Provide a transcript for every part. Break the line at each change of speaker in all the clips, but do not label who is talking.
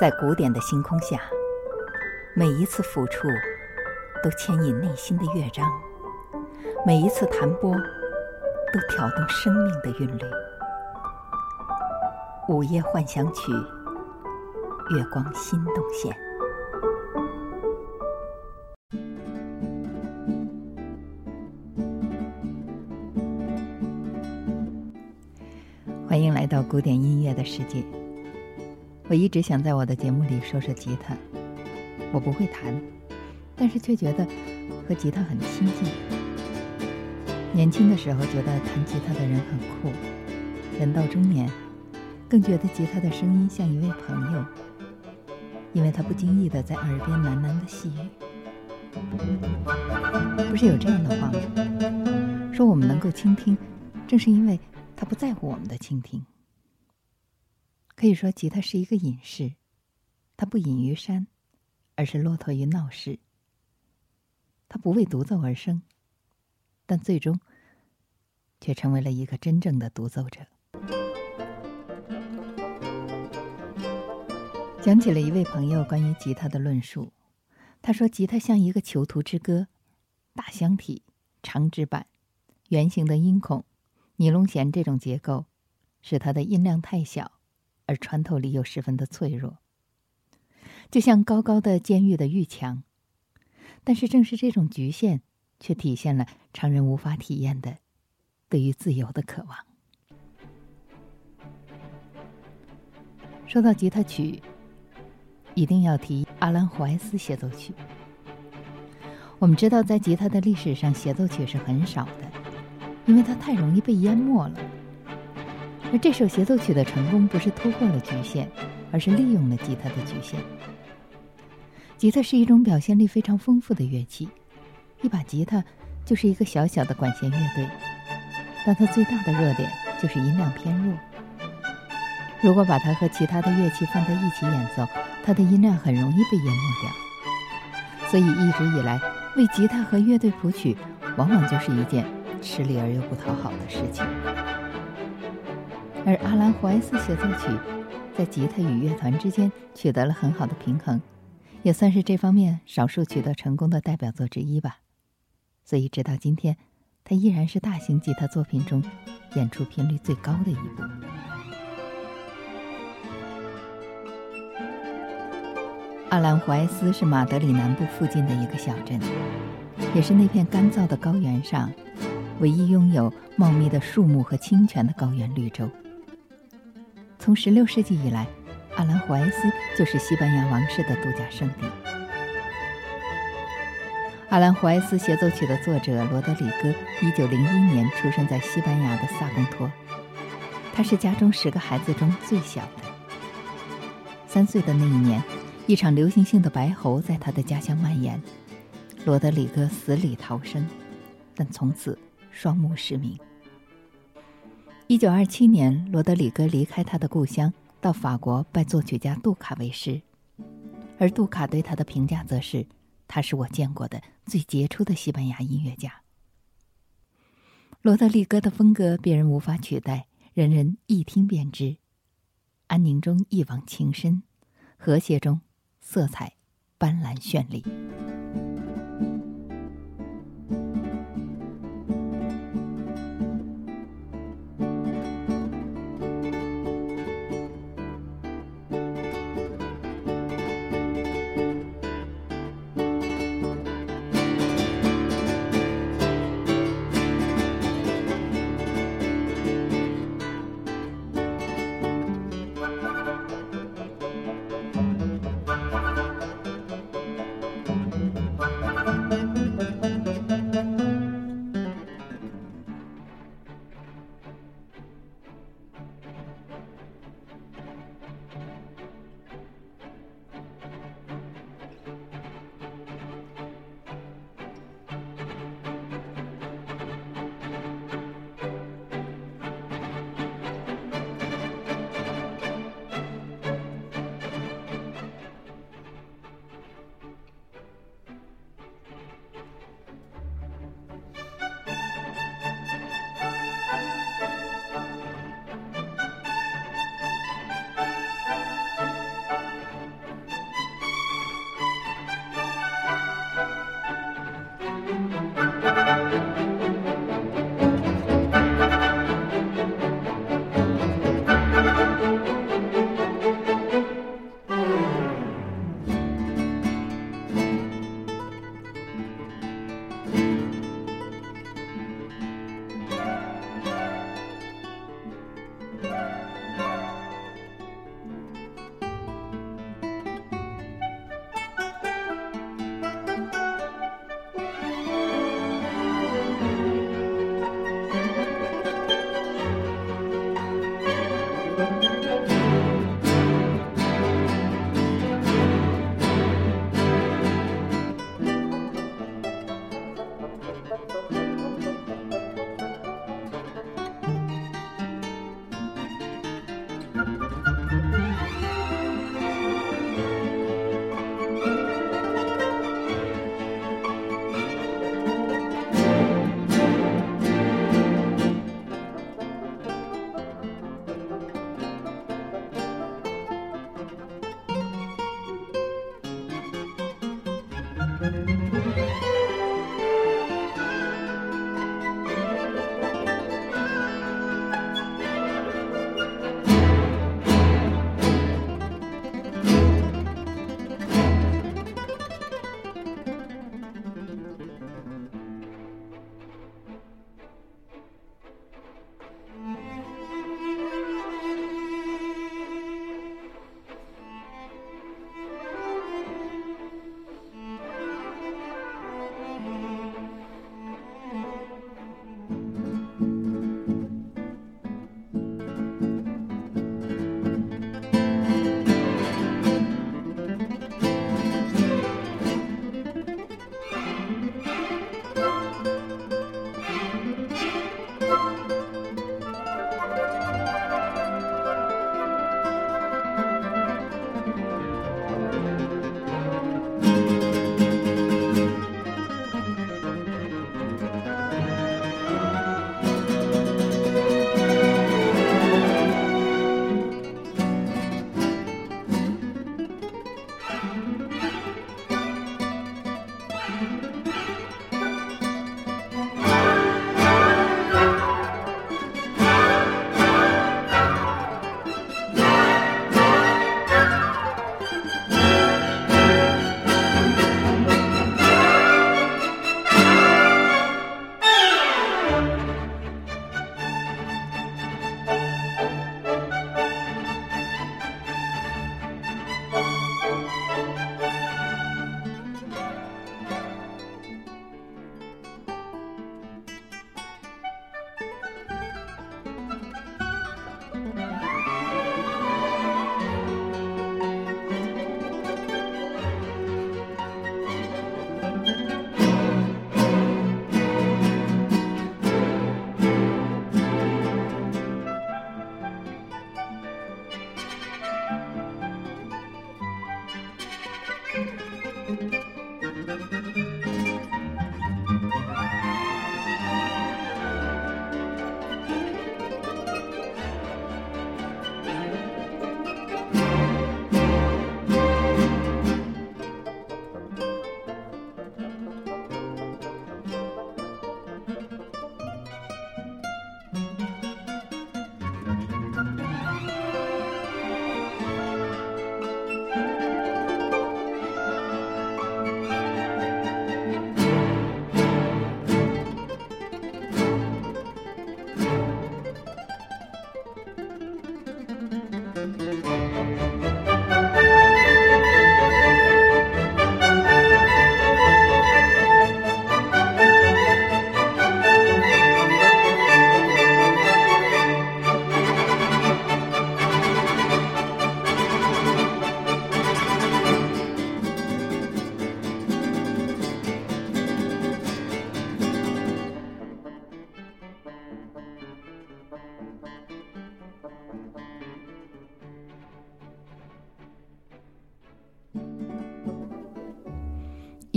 在古典的星空下，每一次抚触都牵引内心的乐章，每一次弹拨都挑动生命的韵律。午夜幻想曲，月光心动线。古典音乐的世界。我一直想在我的节目里说说吉他，我不会弹，但是却觉得和吉他很亲近。年轻的时候觉得弹吉他的人很酷，人到中年，更觉得吉他的声音像一位朋友，因为他不经意的在耳边喃喃的细语。不是有这样的话吗？说我们能够倾听，正是因为他不在乎我们的倾听。可以说，吉他是一个隐士，它不隐于山，而是骆驼于闹市。它不为独奏而生，但最终却成为了一个真正的独奏者。讲起了一位朋友关于吉他的论述，他说：“吉他像一个囚徒之歌，大箱体、长指板、圆形的音孔、尼龙弦这种结构，使它的音量太小。”而穿透力又十分的脆弱，就像高高的监狱的狱墙。但是正是这种局限，却体现了常人无法体验的对于自由的渴望。说到吉他曲，一定要提阿兰·胡埃斯协奏曲。我们知道，在吉他的历史上，协奏曲是很少的，因为它太容易被淹没了。而这首协奏曲的成功，不是突破了局限，而是利用了吉他的局限。吉他是一种表现力非常丰富的乐器，一把吉他就是一个小小的管弦乐队，但它最大的弱点就是音量偏弱。如果把它和其他的乐器放在一起演奏，它的音量很容易被淹没掉。所以一直以来，为吉他和乐队谱曲，往往就是一件吃力而又不讨好的事情。而阿兰·胡埃斯协奏曲在吉他与乐团之间取得了很好的平衡，也算是这方面少数取得成功的代表作之一吧。所以直到今天，它依然是大型吉他作品中演出频率最高的一部。阿兰·胡埃斯是马德里南部附近的一个小镇，也是那片干燥的高原上唯一拥有茂密的树木和清泉的高原绿洲。从16世纪以来，阿兰·胡埃斯就是西班牙王室的度假胜地。阿兰·胡埃斯协奏曲的作者罗德里戈，1901年出生在西班牙的萨贡托，他是家中十个孩子中最小的。三岁的那一年，一场流行性的白喉在他的家乡蔓延，罗德里戈死里逃生，但从此双目失明。一九二七年，罗德里戈离开他的故乡，到法国拜作曲家杜卡为师，而杜卡对他的评价则是：“他是我见过的最杰出的西班牙音乐家。”罗德里戈的风格别人无法取代，人人一听便知，安宁中一往情深，和谐中色彩斑斓绚丽。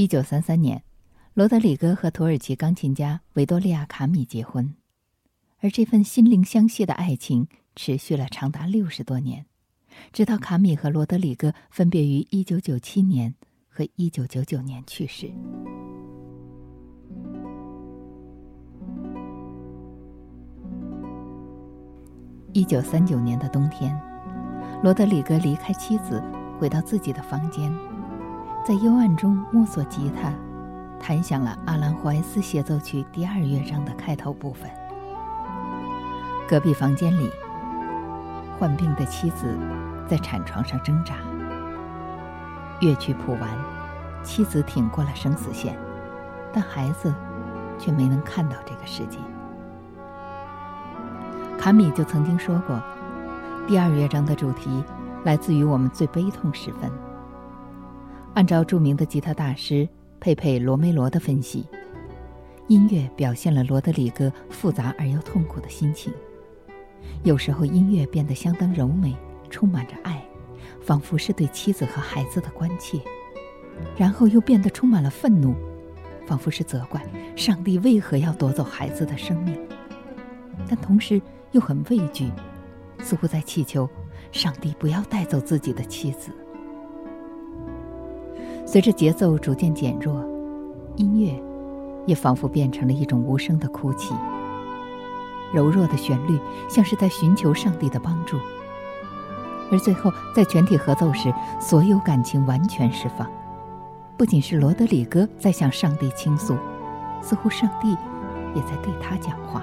一九三三年，罗德里戈和土耳其钢琴家维多利亚·卡米结婚，而这份心灵相系的爱情持续了长达六十多年，直到卡米和罗德里戈分别于一九九七年和一九九九年去世。一九三九年的冬天，罗德里戈离开妻子，回到自己的房间，在幽暗中摸索吉他，弹响了阿兰·霍埃斯协奏曲第二乐章的开头部分。隔壁房间里，患病的妻子在产床上挣扎。乐曲谱完，妻子挺过了生死线，但孩子却没能看到这个世界。卡米就曾经说过，第二乐章的主题来自于我们最悲痛时分。按照著名的吉他大师佩佩罗梅罗的分析，音乐表现了罗德里戈复杂而又痛苦的心情。有时候，音乐变得相当柔美，充满着爱，仿佛是对妻子和孩子的关切；然后又变得充满了愤怒，仿佛是责怪上帝为何要夺走孩子的生命。但同时，又很畏惧，似乎在祈求上帝不要带走自己的妻子。随着节奏逐渐减弱，音乐也仿佛变成了一种无声的哭泣。柔弱的旋律像是在寻求上帝的帮助，而最后在全体合奏时，所有感情完全释放。不仅是罗德里戈在向上帝倾诉，似乎上帝也在对他讲话。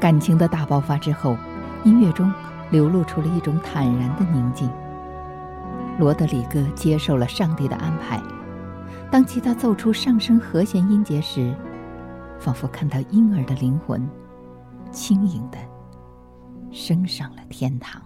感情的大爆发之后，音乐中流露出了一种坦然的宁静。罗德里戈接受了上帝的安排。当吉他奏出上升和弦音节时，仿佛看到婴儿的灵魂，轻盈的升上了天堂。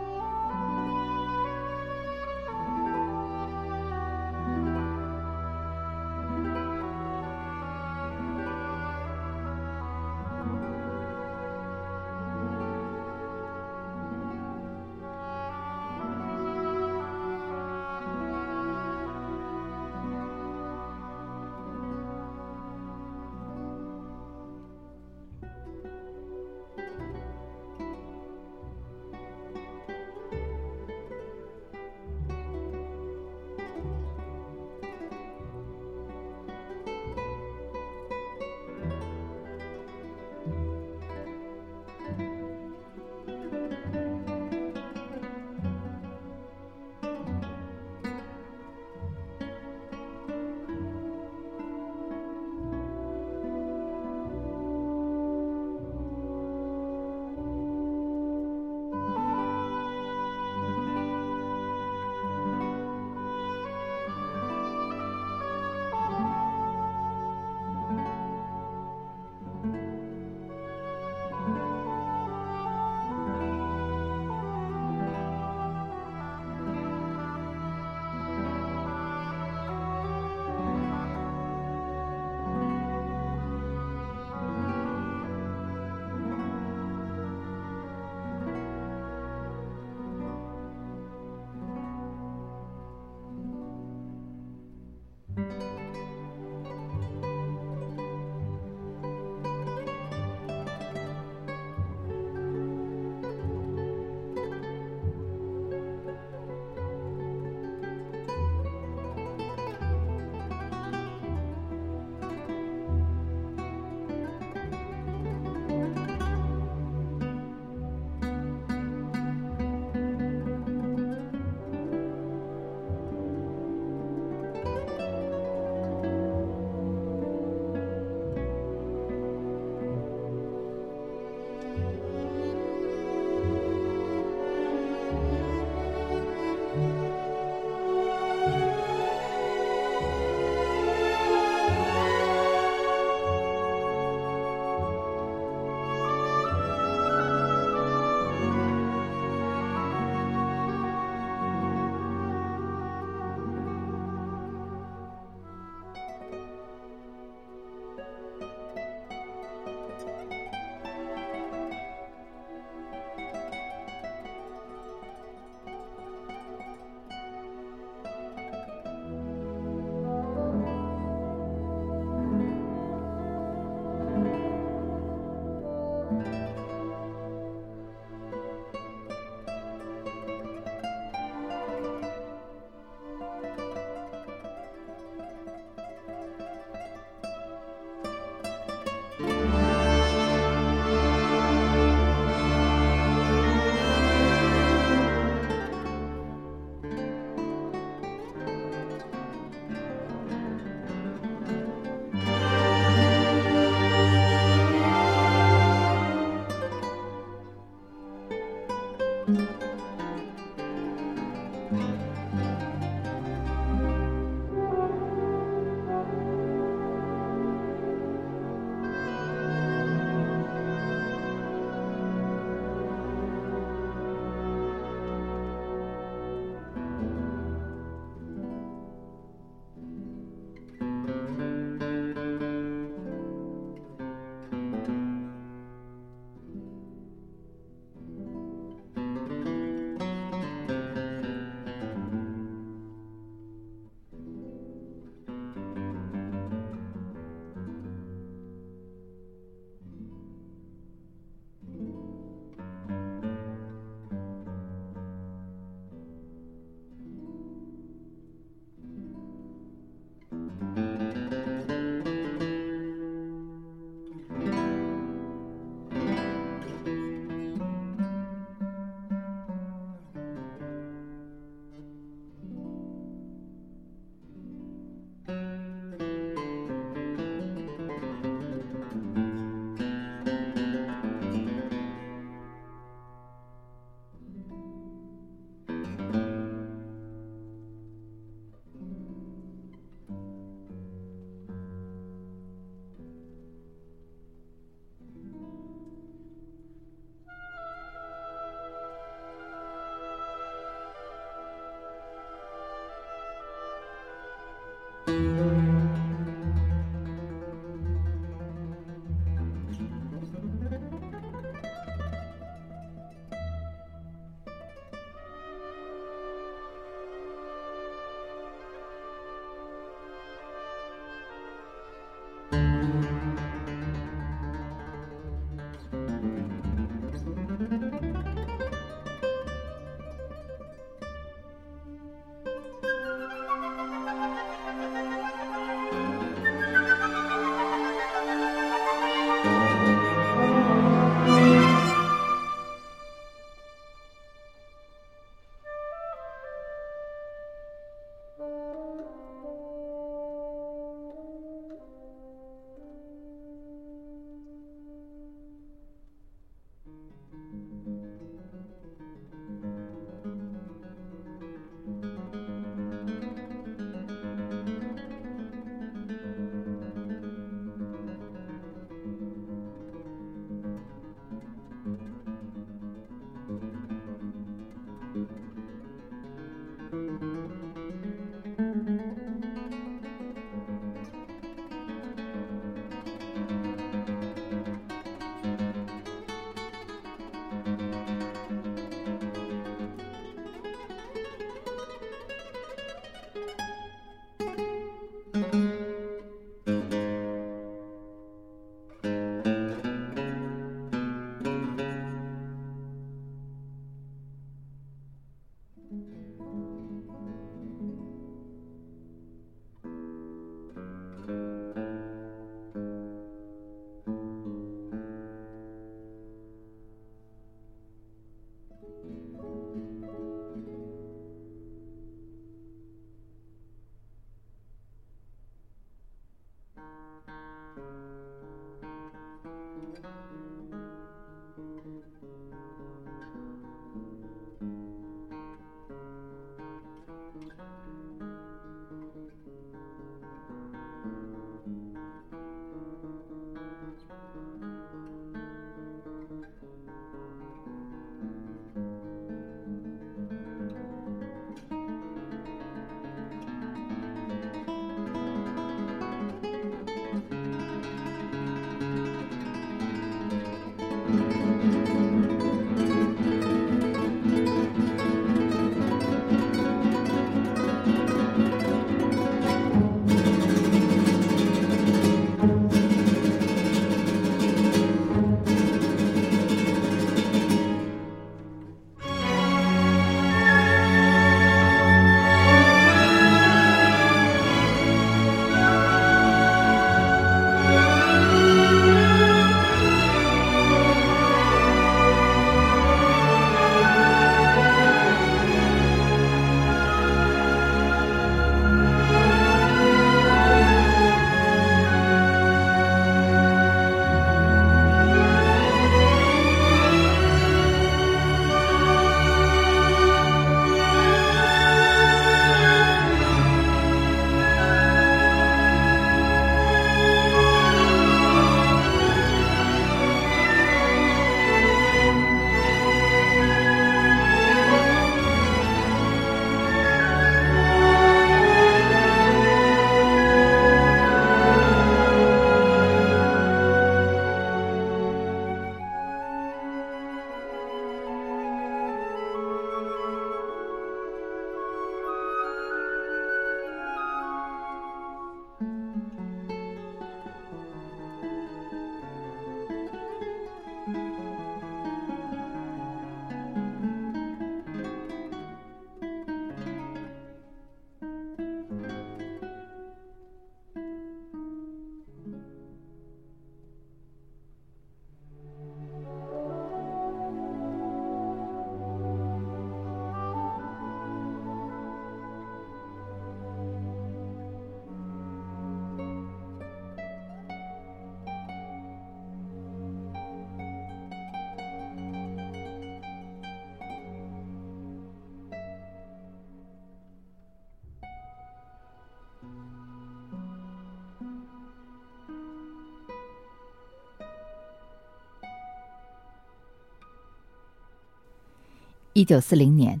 一九四零年，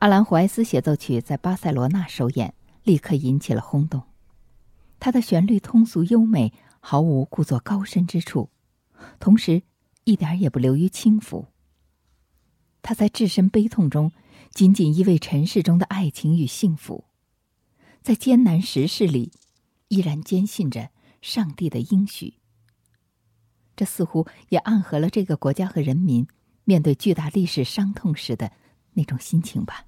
阿兰·胡埃斯协奏曲在巴塞罗那首演，立刻引起了轰动。它的旋律通俗优美，毫无故作高深之处，同时一点也不流于轻浮。他在置身悲痛中，仅仅依偎尘世中的爱情与幸福，在艰难时事里，依然坚信着上帝的应许。这似乎也暗合了这个国家和人民。面对巨大历史伤痛时的那种心情吧。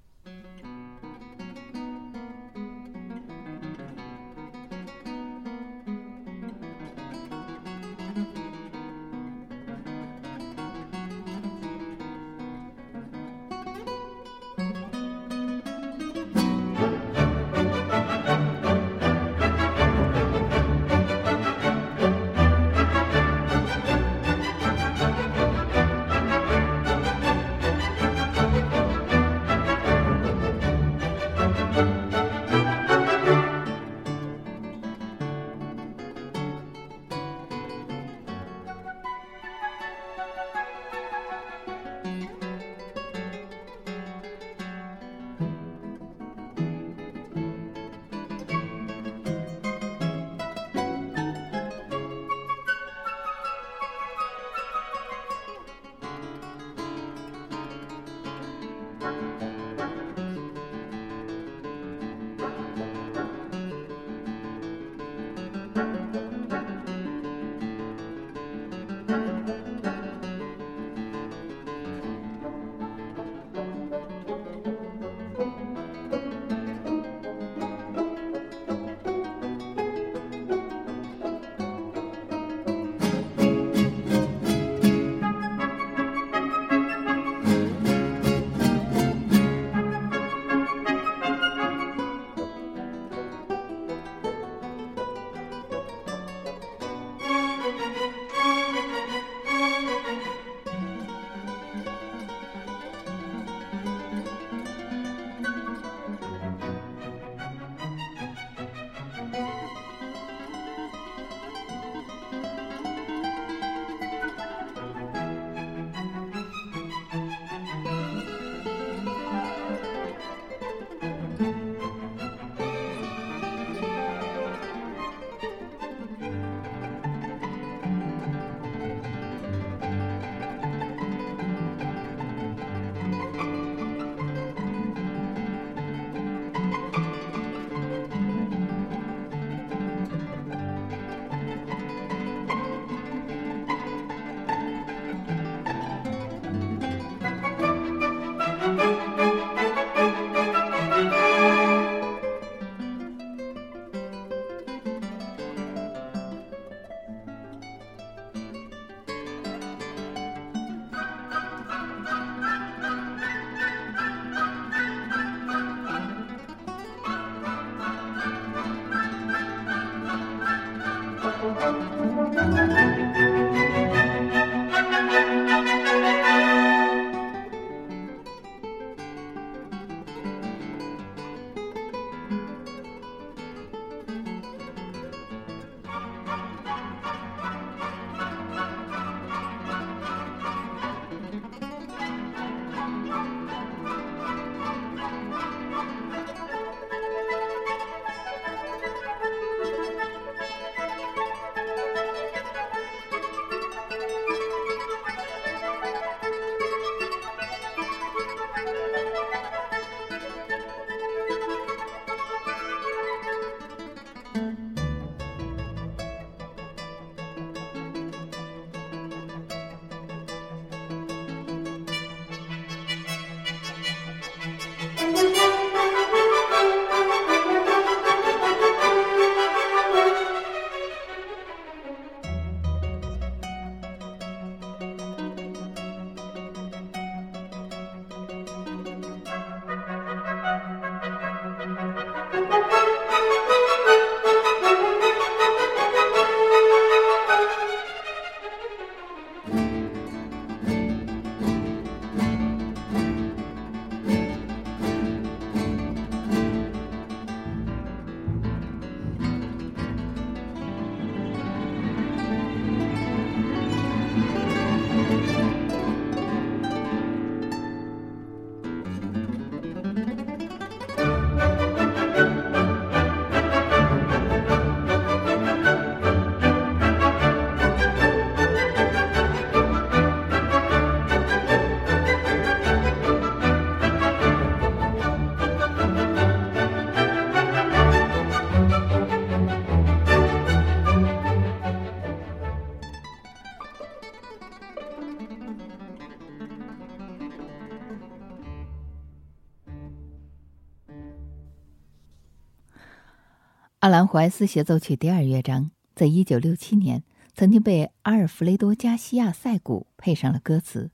阿兰·怀斯协奏曲第二乐章，在一九六七年曾经被阿尔弗雷多·加西亚·塞古配上了歌词，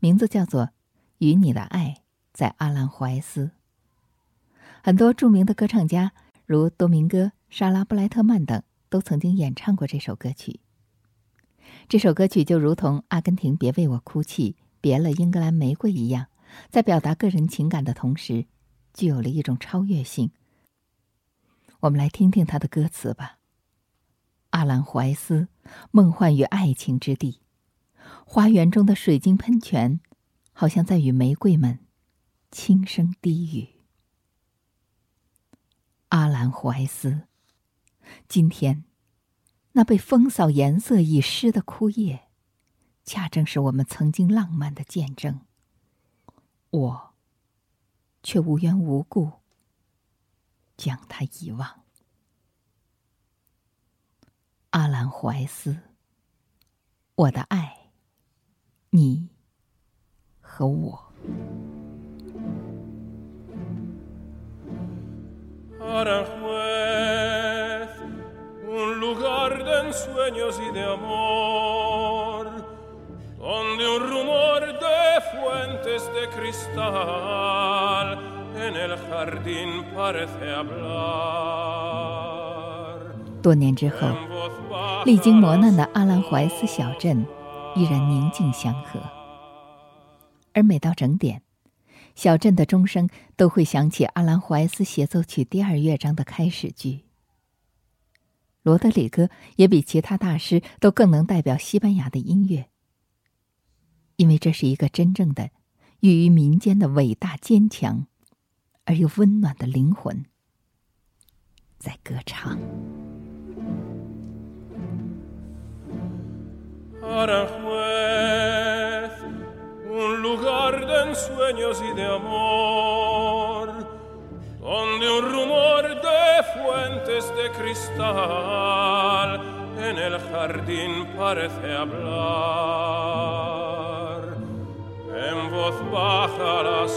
名字叫做《与你的爱在阿兰·怀斯》。很多著名的歌唱家，如多明戈·莎拉·布莱特曼等，都曾经演唱过这首歌曲。这首歌曲就如同《阿根廷别为我哭泣》《别了英格兰玫瑰》一样，在表达个人情感的同时，具有了一种超越性。我们来听听他的歌词吧。阿兰怀斯，梦幻与爱情之地，花园中的水晶喷泉，好像在与玫瑰们轻声低语。阿兰怀斯，今天，那被风扫颜色已失的枯叶，恰正是我们曾经浪漫的见证。我，却无缘无故。将他遗忘，阿兰怀斯，我的爱，你和我。多年之后，历经磨难的阿兰怀斯小镇依然宁静祥和。而每到整点，小镇的钟声都会响起阿兰怀斯协奏曲第二乐章的开始句。罗德里戈也比其他大师都更能代表西班牙的音乐，因为这是一个真正的寓于民间的伟大坚强。而又温暖的灵魂，在歌唱。
Un lugar de ensueños y de amor, donde un rumor de fuentes de cristal en el jardín parece hablar en voz baja las.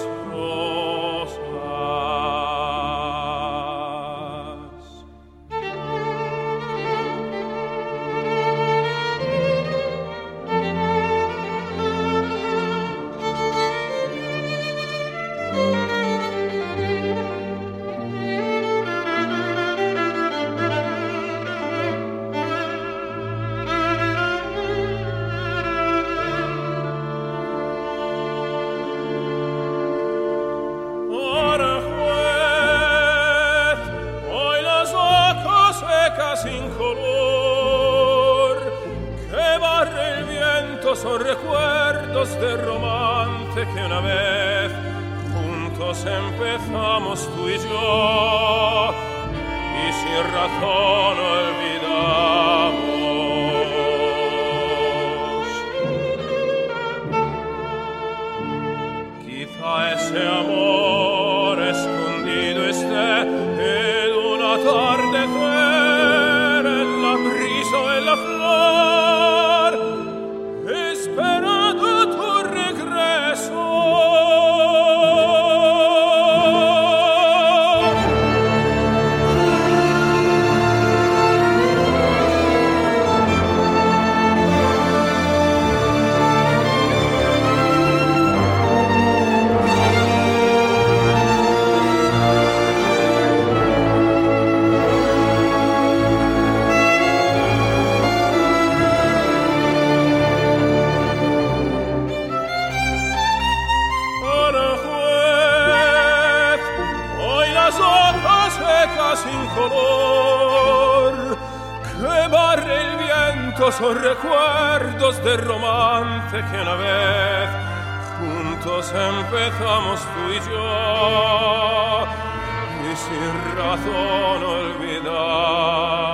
Recuerdos de romance que una vez juntos empezamos tú y yo y sin razón olvidamos. Romance que una vez juntos empezamos tú y yo y sin razón olvidar.